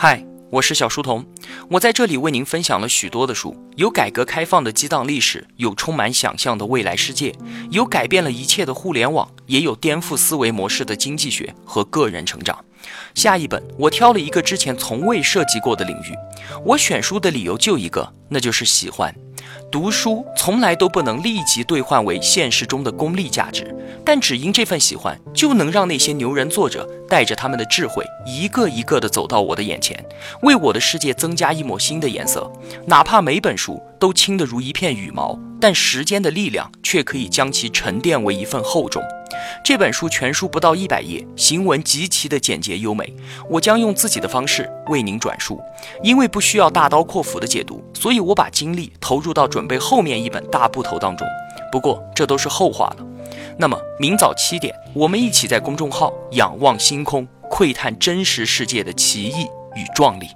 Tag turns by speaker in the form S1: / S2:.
S1: 嗨，我是小书童，我在这里为您分享了许多的书，有改革开放的激荡历史，有充满想象的未来世界，有改变了一切的互联网，也有颠覆思维模式的经济学和个人成长。下一本，我挑了一个之前从未涉及过的领域，我选书的理由就一个，那就是喜欢。读书从来都不能立即兑换为现实中的功利价值，但只因这份喜欢，就能让那些牛人作者带着他们的智慧，一个一个的走到我的眼前，为我的世界增加一抹新的颜色。哪怕每本书都轻得如一片羽毛，但时间的力量却可以将其沉淀为一份厚重。这本书全书不到一百页，行文极其的简洁优美。我将用自己的方式为您转述，因为不需要大刀阔斧的解读，所以我把精力投入到准备后面一本大部头当中。不过这都是后话了。那么明早七点，我们一起在公众号仰望星空，窥探真实世界的奇异与壮丽。